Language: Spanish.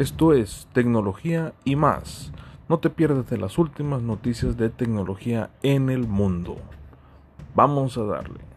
Esto es tecnología y más. No te pierdas de las últimas noticias de tecnología en el mundo. Vamos a darle.